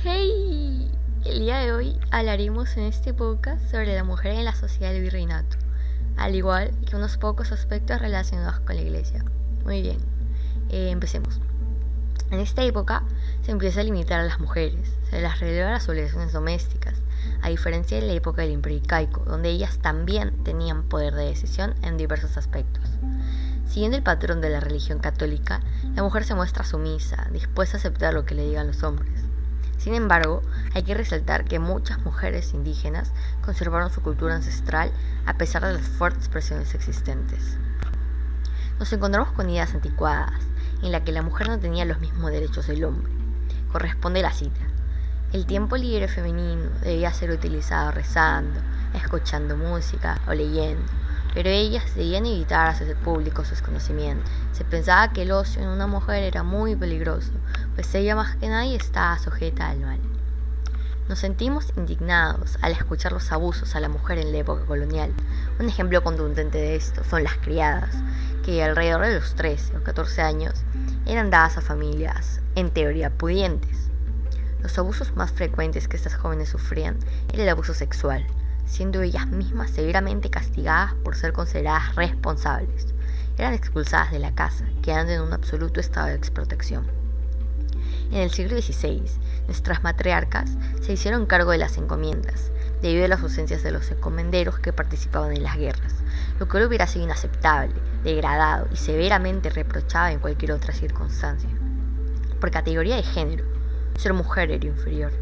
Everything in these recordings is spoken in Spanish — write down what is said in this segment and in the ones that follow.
Hey, el día de hoy hablaremos en este podcast sobre la mujer en la sociedad del virreinato, al igual que unos pocos aspectos relacionados con la iglesia. Muy bien, eh, empecemos. En esta época se empieza a limitar a las mujeres, se las releva las obligaciones domésticas, a diferencia de la época del imperio incaico, donde ellas también tenían poder de decisión en diversos aspectos. Siguiendo el patrón de la religión católica, la mujer se muestra sumisa, dispuesta a aceptar lo que le digan los hombres. Sin embargo, hay que resaltar que muchas mujeres indígenas conservaron su cultura ancestral a pesar de las fuertes presiones existentes. Nos encontramos con ideas anticuadas, en la que la mujer no tenía los mismos derechos del hombre. Corresponde la cita. El tiempo libre femenino debía ser utilizado rezando, escuchando música o leyendo, pero ellas debían evitar hacer públicos sus conocimientos. Se pensaba que el ocio en una mujer era muy peligroso, pues ella más que nadie estaba sujeta al mal. Nos sentimos indignados al escuchar los abusos a la mujer en la época colonial. Un ejemplo contundente de esto son las criadas, que alrededor de los 13 o 14 años eran dadas a familias, en teoría, pudientes. Los abusos más frecuentes que estas jóvenes sufrían era el abuso sexual, siendo ellas mismas severamente castigadas por ser consideradas responsables. Eran expulsadas de la casa, quedando en un absoluto estado de desprotección. En el siglo XVI, nuestras matriarcas se hicieron cargo de las encomiendas, debido a las ausencias de los encomenderos que participaban en las guerras, lo que hubiera sido inaceptable, degradado y severamente reprochado en cualquier otra circunstancia. Por categoría de género, ser mujer era inferior,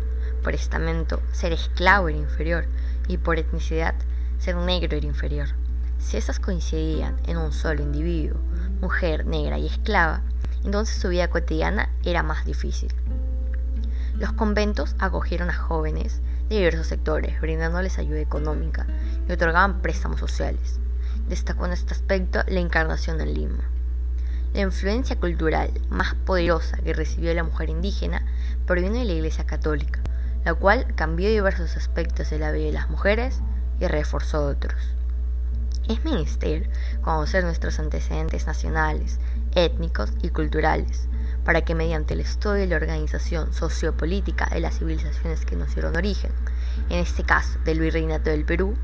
por estamento, ser esclavo era inferior, y por etnicidad, ser negro era inferior. Si esas coincidían en un solo individuo, mujer, negra y esclava, entonces su vida cotidiana era más difícil. Los conventos acogieron a jóvenes de diversos sectores, brindándoles ayuda económica y otorgaban préstamos sociales. Destacó en este aspecto la encarnación en Lima. La influencia cultural más poderosa que recibió la mujer indígena proviene de la Iglesia Católica, la cual cambió diversos aspectos de la vida de las mujeres y reforzó otros. Es menester conocer nuestros antecedentes nacionales, étnicos y culturales, para que mediante el estudio y la organización sociopolítica de las civilizaciones que nos dieron origen, en este caso del virreinato del Perú,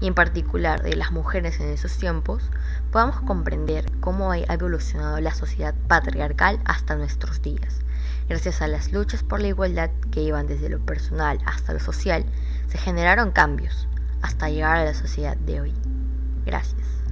y en particular de las mujeres en esos tiempos, podamos comprender cómo ha evolucionado la sociedad patriarcal hasta nuestros días Gracias a las luchas por la igualdad que iban desde lo personal hasta lo social, se generaron cambios hasta llegar a la sociedad de hoy. Gracias.